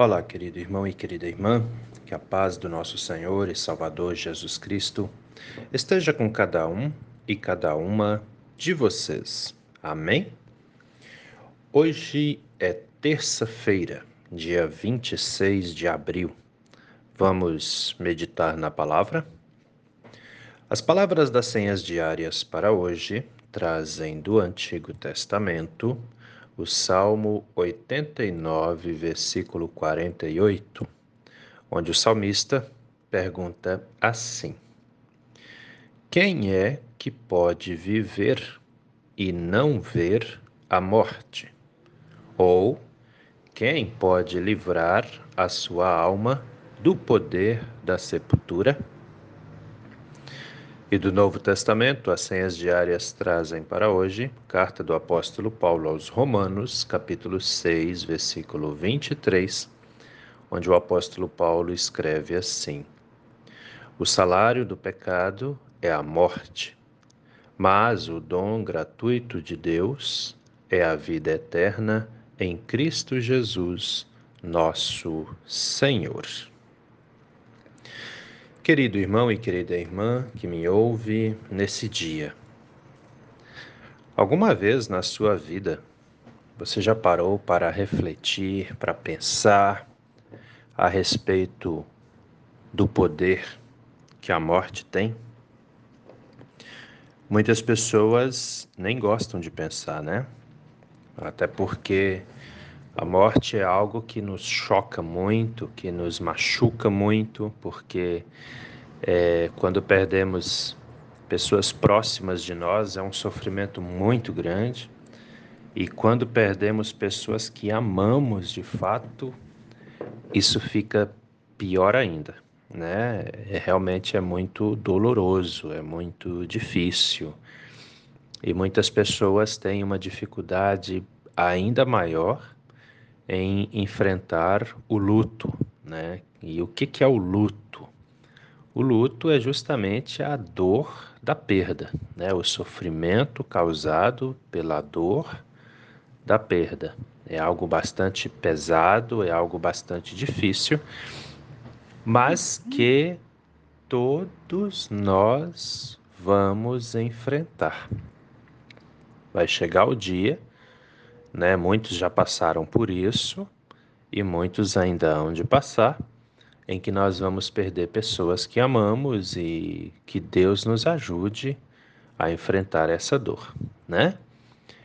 Olá, querido irmão e querida irmã, que a paz do nosso Senhor e Salvador Jesus Cristo esteja com cada um e cada uma de vocês. Amém? Hoje é terça-feira, dia 26 de abril. Vamos meditar na palavra? As palavras das senhas diárias para hoje trazem do Antigo Testamento o Salmo 89, versículo 48, onde o salmista pergunta assim: Quem é que pode viver e não ver a morte? Ou quem pode livrar a sua alma do poder da sepultura? E do Novo Testamento, as senhas diárias trazem para hoje, carta do apóstolo Paulo aos Romanos, capítulo 6, versículo 23, onde o apóstolo Paulo escreve assim: O salário do pecado é a morte, mas o dom gratuito de Deus é a vida eterna em Cristo Jesus, nosso Senhor. Querido irmão e querida irmã que me ouve nesse dia, alguma vez na sua vida você já parou para refletir, para pensar a respeito do poder que a morte tem? Muitas pessoas nem gostam de pensar, né? Até porque a morte é algo que nos choca muito, que nos machuca muito, porque é, quando perdemos pessoas próximas de nós é um sofrimento muito grande. E quando perdemos pessoas que amamos de fato, isso fica pior ainda, né? É, realmente é muito doloroso, é muito difícil. E muitas pessoas têm uma dificuldade ainda maior em enfrentar o luto, né? E o que, que é o luto? O luto é justamente a dor da perda, né? O sofrimento causado pela dor da perda. É algo bastante pesado, é algo bastante difícil, mas que todos nós vamos enfrentar. Vai chegar o dia né? Muitos já passaram por isso e muitos ainda hão de passar, em que nós vamos perder pessoas que amamos e que Deus nos ajude a enfrentar essa dor, né?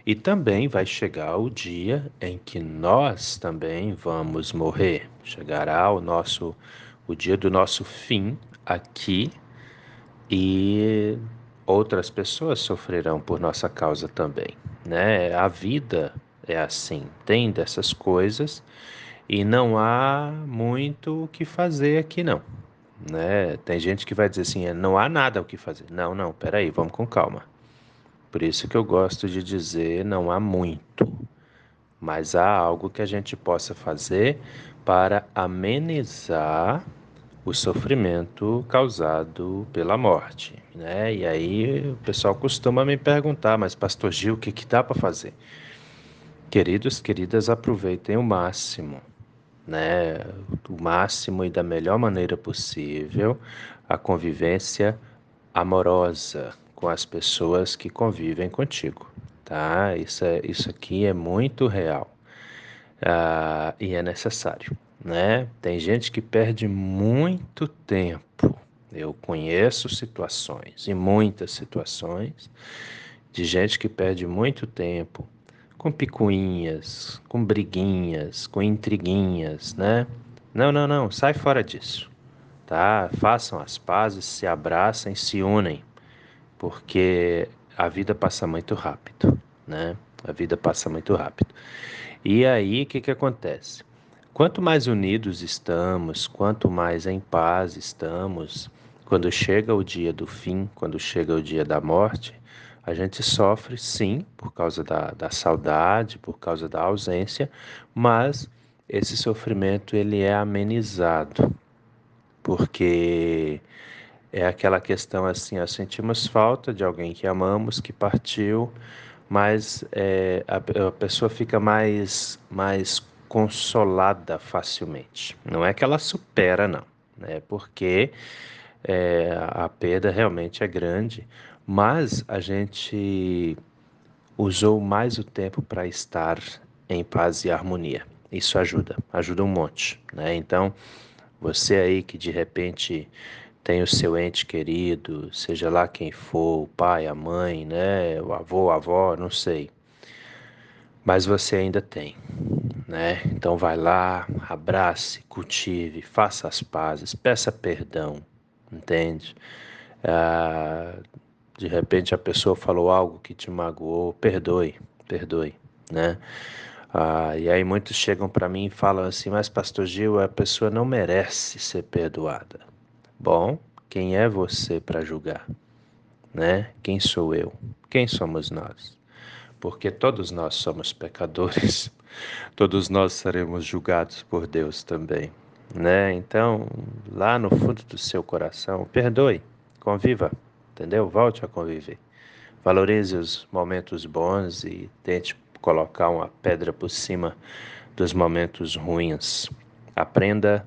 E também vai chegar o dia em que nós também vamos morrer. Chegará o nosso o dia do nosso fim aqui e outras pessoas sofrerão por nossa causa também, né? A vida é assim, tem dessas coisas e não há muito o que fazer aqui não. Né? Tem gente que vai dizer assim, é, não há nada o que fazer. Não, não, peraí, vamos com calma. Por isso que eu gosto de dizer não há muito, mas há algo que a gente possa fazer para amenizar o sofrimento causado pela morte, né? E aí o pessoal costuma me perguntar, mas pastor Gil, o que que dá para fazer? Queridos, queridas, aproveitem o máximo, né? O máximo e da melhor maneira possível a convivência amorosa com as pessoas que convivem contigo, tá? Isso, é, isso aqui é muito real uh, e é necessário, né? Tem gente que perde muito tempo. Eu conheço situações, e muitas situações, de gente que perde muito tempo com picuinhas, com briguinhas, com intriguinhas, né? Não, não, não, sai fora disso, tá? Façam as pazes, se abracem, se unem, porque a vida passa muito rápido, né? A vida passa muito rápido. E aí, o que que acontece? Quanto mais unidos estamos, quanto mais em paz estamos, quando chega o dia do fim, quando chega o dia da morte, a gente sofre, sim, por causa da, da saudade, por causa da ausência, mas esse sofrimento ele é amenizado, porque é aquela questão assim, ó, sentimos falta de alguém que amamos, que partiu, mas é, a, a, pessoa fica mais, mais consolada facilmente. Não é que ela supera, não, né? Porque é, a perda realmente é grande, mas a gente usou mais o tempo para estar em paz e harmonia. Isso ajuda, ajuda um monte, né? Então, você aí que de repente tem o seu ente querido, seja lá quem for, o pai, a mãe, né, o avô, a avó, não sei. Mas você ainda tem, né? Então vai lá, abrace, cultive, faça as pazes, peça perdão, entende? Ah, de repente a pessoa falou algo que te magoou, perdoe, perdoe, né? Ah, e aí muitos chegam para mim e falam assim, mas pastor Gil, a pessoa não merece ser perdoada. Bom, quem é você para julgar? Né? Quem sou eu? Quem somos nós? Porque todos nós somos pecadores, todos nós seremos julgados por Deus também, né? Então, lá no fundo do seu coração, perdoe, conviva, entendeu? Volte a conviver. Valorize os momentos bons e tente colocar uma pedra por cima dos momentos ruins. Aprenda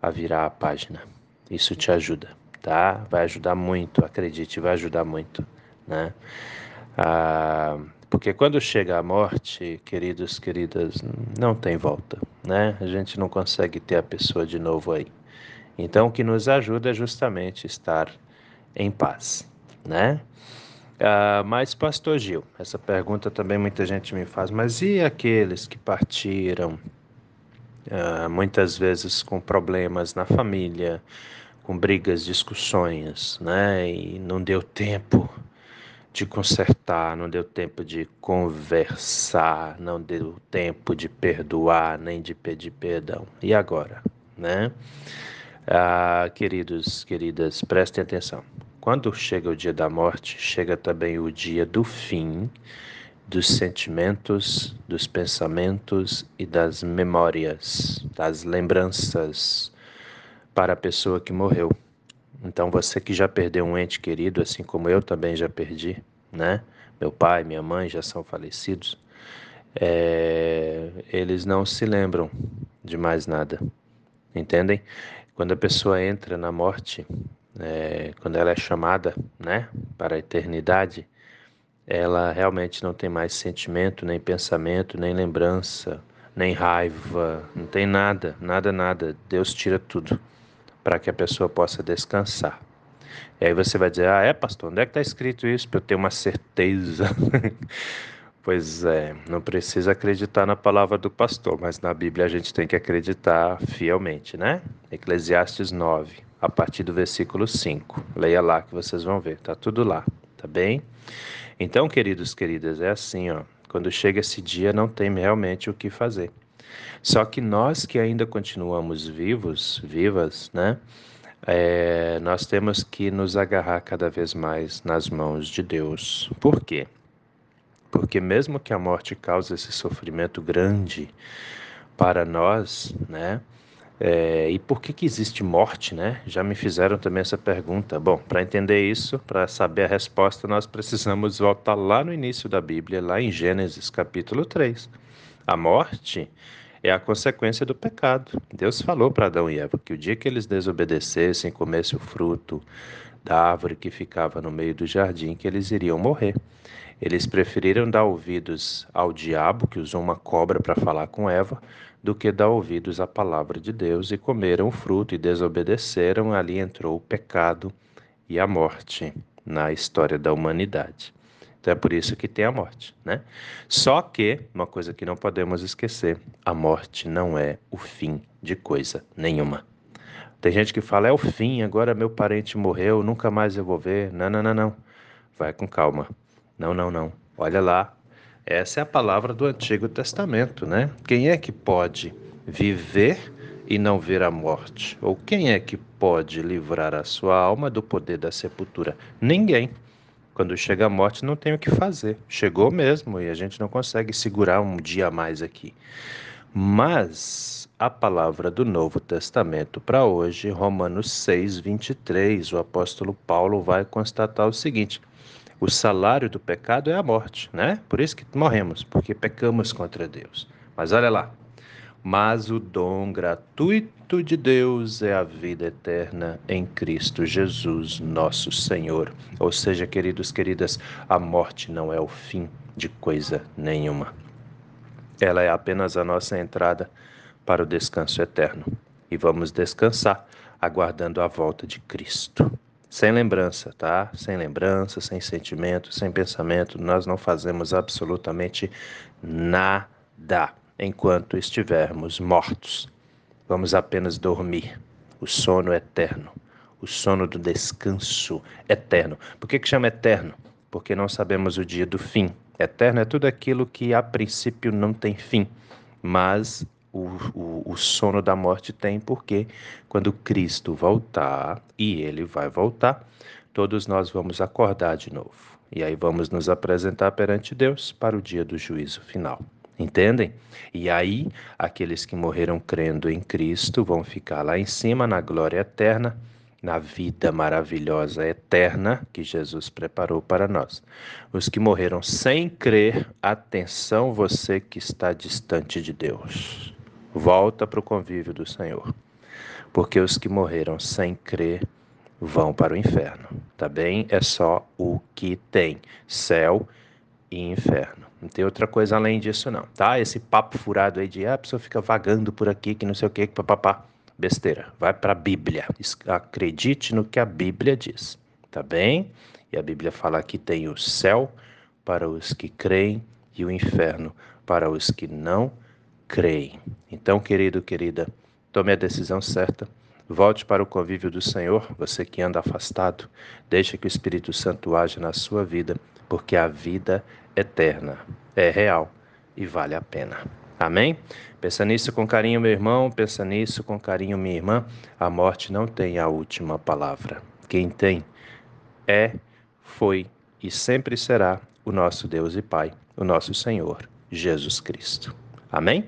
a virar a página. Isso te ajuda, tá? Vai ajudar muito, acredite, vai ajudar muito, né? Ah, porque quando chega a morte, queridos, queridas, não tem volta, né? A gente não consegue ter a pessoa de novo aí. Então, o que nos ajuda é justamente estar em paz, né? Ah, mas, Pastor Gil, essa pergunta também muita gente me faz, mas e aqueles que partiram, ah, muitas vezes com problemas na família, com brigas, discussões, né? E não deu tempo de consertar, não deu tempo de conversar, não deu tempo de perdoar, nem de pedir perdão. E agora, né? Ah, queridos, queridas, prestem atenção. Quando chega o dia da morte, chega também o dia do fim dos sentimentos, dos pensamentos e das memórias, das lembranças para a pessoa que morreu. Então você que já perdeu um ente querido, assim como eu também já perdi, né? Meu pai, minha mãe já são falecidos. É, eles não se lembram de mais nada, entendem? Quando a pessoa entra na morte, é, quando ela é chamada, né, para a eternidade, ela realmente não tem mais sentimento, nem pensamento, nem lembrança, nem raiva, não tem nada, nada, nada. Deus tira tudo para que a pessoa possa descansar. E aí você vai dizer: Ah, é, pastor, onde é que está escrito isso para eu ter uma certeza? pois é, não precisa acreditar na palavra do pastor, mas na Bíblia a gente tem que acreditar fielmente, né? Eclesiastes 9, a partir do versículo 5. Leia lá que vocês vão ver, tá tudo lá, tá bem? Então, queridos, queridas, é assim, ó. Quando chega esse dia, não tem realmente o que fazer. Só que nós que ainda continuamos vivos, vivas, né? É, nós temos que nos agarrar cada vez mais nas mãos de Deus. Por quê? Porque mesmo que a morte cause esse sofrimento grande para nós, né? É, e por que, que existe morte, né? Já me fizeram também essa pergunta. Bom, para entender isso, para saber a resposta, nós precisamos voltar lá no início da Bíblia, lá em Gênesis capítulo 3. A morte é a consequência do pecado. Deus falou para Adão e Eva que o dia que eles desobedecessem, comessem o fruto da árvore que ficava no meio do jardim, que eles iriam morrer. Eles preferiram dar ouvidos ao diabo, que usou uma cobra para falar com Eva, do que dar ouvidos à palavra de Deus e comeram o fruto e desobedeceram. Ali entrou o pecado e a morte na história da humanidade. Então é por isso que tem a morte, né? Só que, uma coisa que não podemos esquecer, a morte não é o fim de coisa nenhuma. Tem gente que fala, é o fim, agora meu parente morreu, nunca mais eu vou ver. Não, não, não, não. Vai com calma. Não, não, não. Olha lá. Essa é a palavra do Antigo Testamento, né? Quem é que pode viver e não ver a morte? Ou quem é que pode livrar a sua alma do poder da sepultura? Ninguém. Quando chega a morte, não tem o que fazer. Chegou mesmo e a gente não consegue segurar um dia a mais aqui. Mas a palavra do Novo Testamento para hoje, Romanos 6, 23, o apóstolo Paulo vai constatar o seguinte: o salário do pecado é a morte, né? Por isso que morremos, porque pecamos contra Deus. Mas olha lá, mas o dom gratuito de Deus é a vida eterna em Cristo Jesus, nosso Senhor. Ou seja, queridos, queridas, a morte não é o fim de coisa nenhuma. Ela é apenas a nossa entrada para o descanso eterno. E vamos descansar aguardando a volta de Cristo. Sem lembrança, tá? Sem lembrança, sem sentimento, sem pensamento, nós não fazemos absolutamente nada enquanto estivermos mortos. Vamos apenas dormir. O sono eterno, o sono do descanso eterno. Por que, que chama eterno? Porque não sabemos o dia do fim. Eterno é tudo aquilo que a princípio não tem fim, mas o, o, o sono da morte tem, porque quando Cristo voltar, e ele vai voltar, todos nós vamos acordar de novo. E aí vamos nos apresentar perante Deus para o dia do juízo final. Entendem? E aí, aqueles que morreram crendo em Cristo vão ficar lá em cima na glória eterna, na vida maravilhosa eterna que Jesus preparou para nós. Os que morreram sem crer, atenção, você que está distante de Deus. Volta para o convívio do Senhor. Porque os que morreram sem crer vão para o inferno. Tá bem? É só o que tem: céu e inferno. Não tem outra coisa além disso, não, tá? Esse papo furado aí de ah, a pessoa fica vagando por aqui, que não sei o que, que papapá. Besteira. Vai para a Bíblia. Acredite no que a Bíblia diz, tá bem? E a Bíblia fala que tem o céu para os que creem e o inferno para os que não creem. Então, querido, querida, tome a decisão certa. Volte para o convívio do Senhor, você que anda afastado. Deixe que o Espírito Santo haja na sua vida, porque a vida eterna, é real e vale a pena. Amém? Pensa nisso com carinho, meu irmão, pensa nisso com carinho, minha irmã. A morte não tem a última palavra. Quem tem é, foi e sempre será o nosso Deus e Pai, o nosso Senhor, Jesus Cristo. Amém?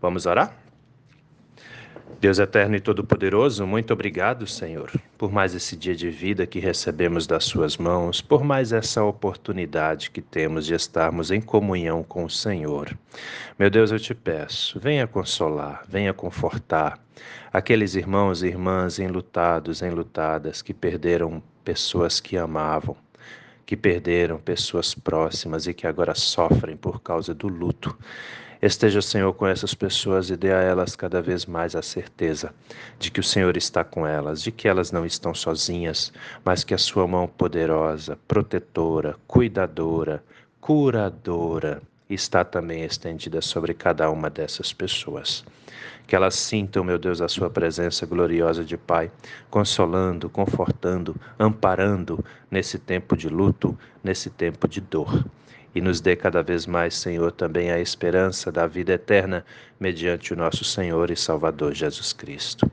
Vamos orar? Deus eterno e todo-poderoso, muito obrigado, Senhor, por mais esse dia de vida que recebemos das Suas mãos, por mais essa oportunidade que temos de estarmos em comunhão com o Senhor. Meu Deus, eu te peço, venha consolar, venha confortar aqueles irmãos e irmãs enlutados, enlutadas, que perderam pessoas que amavam, que perderam pessoas próximas e que agora sofrem por causa do luto. Esteja, Senhor, com essas pessoas e dê a elas cada vez mais a certeza de que o Senhor está com elas, de que elas não estão sozinhas, mas que a sua mão poderosa, protetora, cuidadora, curadora está também estendida sobre cada uma dessas pessoas. Que elas sintam, meu Deus, a sua presença gloriosa de Pai, consolando, confortando, amparando nesse tempo de luto, nesse tempo de dor e nos dê cada vez mais, Senhor, também a esperança da vida eterna mediante o nosso Senhor e Salvador Jesus Cristo.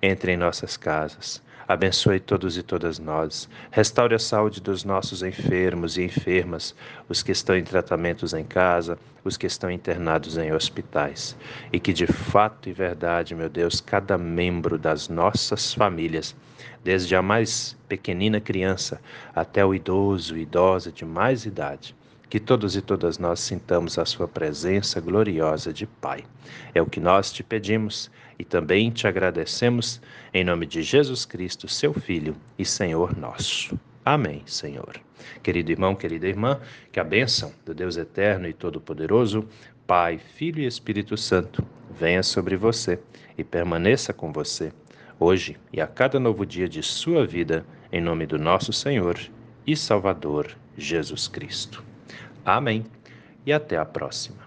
Entre em nossas casas, abençoe todos e todas nós, restaure a saúde dos nossos enfermos e enfermas, os que estão em tratamentos em casa, os que estão internados em hospitais, e que de fato e verdade, meu Deus, cada membro das nossas famílias, desde a mais pequenina criança até o idoso, idosa de mais idade, que todos e todas nós sintamos a Sua presença gloriosa de Pai. É o que nós te pedimos e também te agradecemos, em nome de Jesus Cristo, Seu Filho e Senhor nosso. Amém, Senhor. Querido irmão, querida irmã, que a bênção do Deus Eterno e Todo-Poderoso, Pai, Filho e Espírito Santo, venha sobre você e permaneça com você, hoje e a cada novo dia de sua vida, em nome do nosso Senhor e Salvador Jesus Cristo. Amém. E até a próxima.